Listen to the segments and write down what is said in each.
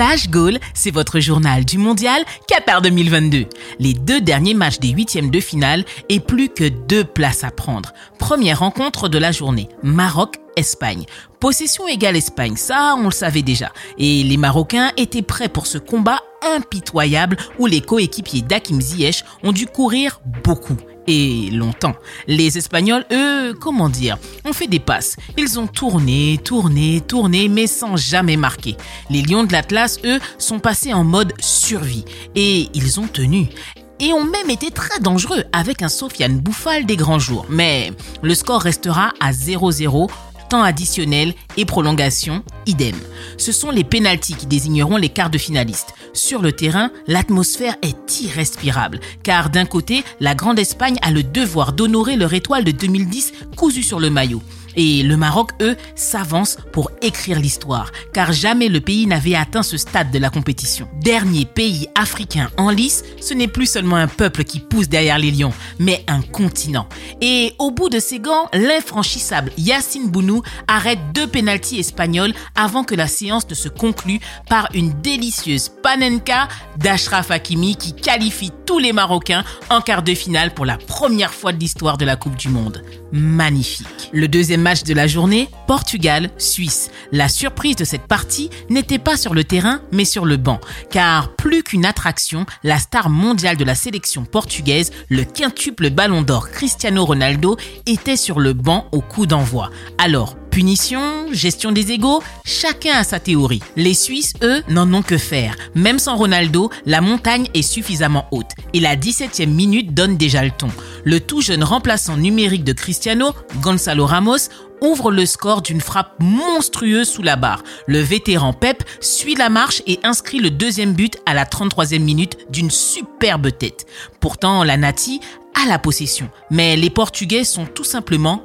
Flash Goal, c'est votre journal du mondial Qatar 2022. Les deux derniers matchs des huitièmes de finale et plus que deux places à prendre. Première rencontre de la journée, Maroc-Espagne. Possession égale Espagne, ça on le savait déjà. Et les Marocains étaient prêts pour ce combat impitoyable où les coéquipiers d'Hakim Ziyech ont dû courir beaucoup longtemps. Les Espagnols, eux, comment dire, ont fait des passes. Ils ont tourné, tourné, tourné, mais sans jamais marquer. Les Lions de l'Atlas, eux, sont passés en mode survie et ils ont tenu et ont même été très dangereux avec un Sofiane Bouffal des grands jours. Mais le score restera à 0-0 temps additionnel et prolongation, idem. Ce sont les pénalties qui désigneront les quarts de finalistes. Sur le terrain, l'atmosphère est irrespirable, car d'un côté, la Grande Espagne a le devoir d'honorer leur étoile de 2010 cousue sur le maillot. Et le Maroc, eux, s'avance pour écrire l'histoire, car jamais le pays n'avait atteint ce stade de la compétition. Dernier pays africain en lice, ce n'est plus seulement un peuple qui pousse derrière les lions, mais un continent. Et au bout de ses gants, l'infranchissable Yacine Bounou arrête deux pénalties espagnols avant que la séance ne se conclue par une délicieuse panenka d'Ashraf Hakimi qui qualifie tous les Marocains en quart de finale pour la première fois de l'histoire de la Coupe du Monde. Magnifique. Le deuxième match de la journée, Portugal-Suisse. La surprise de cette partie n'était pas sur le terrain, mais sur le banc. Car plus qu'une attraction, la star mondiale de la sélection portugaise, le quintuple ballon d'or Cristiano Ronaldo, était sur le banc au coup d'envoi. Alors, Punition, gestion des égaux, chacun a sa théorie. Les Suisses, eux, n'en ont que faire. Même sans Ronaldo, la montagne est suffisamment haute. Et la 17e minute donne déjà le ton. Le tout jeune remplaçant numérique de Cristiano, Gonzalo Ramos, ouvre le score d'une frappe monstrueuse sous la barre. Le vétéran Pep suit la marche et inscrit le deuxième but à la 33e minute d'une superbe tête. Pourtant, la Nati a la possession, mais les Portugais sont tout simplement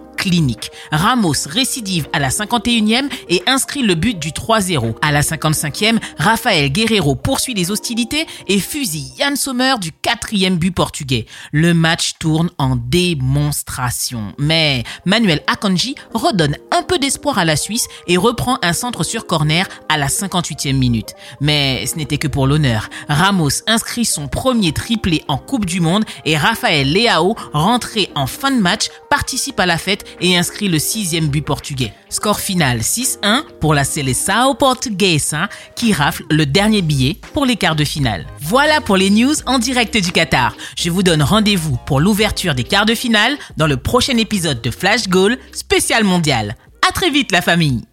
Ramos récidive à la 51e et inscrit le but du 3-0. À la 55e, Rafael Guerrero poursuit les hostilités et fusille Yann Sommer du quatrième but portugais. Le match tourne en démonstration. Mais Manuel Akanji redonne un peu d'espoir à la Suisse et reprend un centre sur corner à la 58e minute. Mais ce n'était que pour l'honneur. Ramos inscrit son premier triplé en Coupe du Monde et Rafael Leao, rentré en fin de match, participe à la fête et inscrit le sixième but portugais. Score final 6-1 pour la Seleção Portuguesa qui rafle le dernier billet pour les quarts de finale. Voilà pour les news en direct du Qatar. Je vous donne rendez-vous pour l'ouverture des quarts de finale dans le prochain épisode de Flash Goal spécial mondial. À très vite la famille